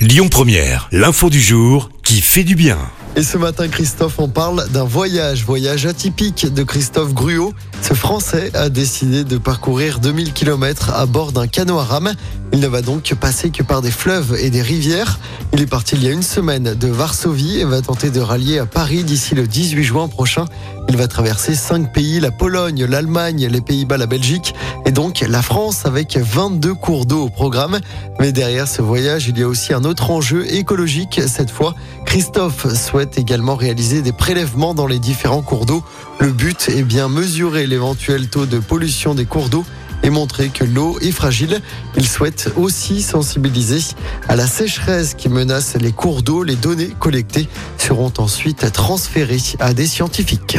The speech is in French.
Lyon Première, l'info du jour qui fait du bien. Et ce matin, Christophe, on parle d'un voyage, voyage atypique de Christophe Gruot. Ce Français a décidé de parcourir 2000 km à bord d'un canot à rame. Il ne va donc passer que par des fleuves et des rivières. Il est parti il y a une semaine de Varsovie et va tenter de rallier à Paris d'ici le 18 juin prochain. Il va traverser cinq pays, la Pologne, l'Allemagne, les Pays-Bas, la Belgique et donc la France avec 22 cours d'eau au programme. Mais derrière ce voyage, il y a aussi un autre enjeu écologique. Cette fois, Christophe souhaite également réaliser des prélèvements dans les différents cours d'eau. Le but est bien mesurer l'éventuel taux de pollution des cours d'eau et montrer que l'eau est fragile. Il souhaite aussi sensibiliser à la sécheresse qui menace les cours d'eau. Les données collectées seront ensuite transférées à des scientifiques.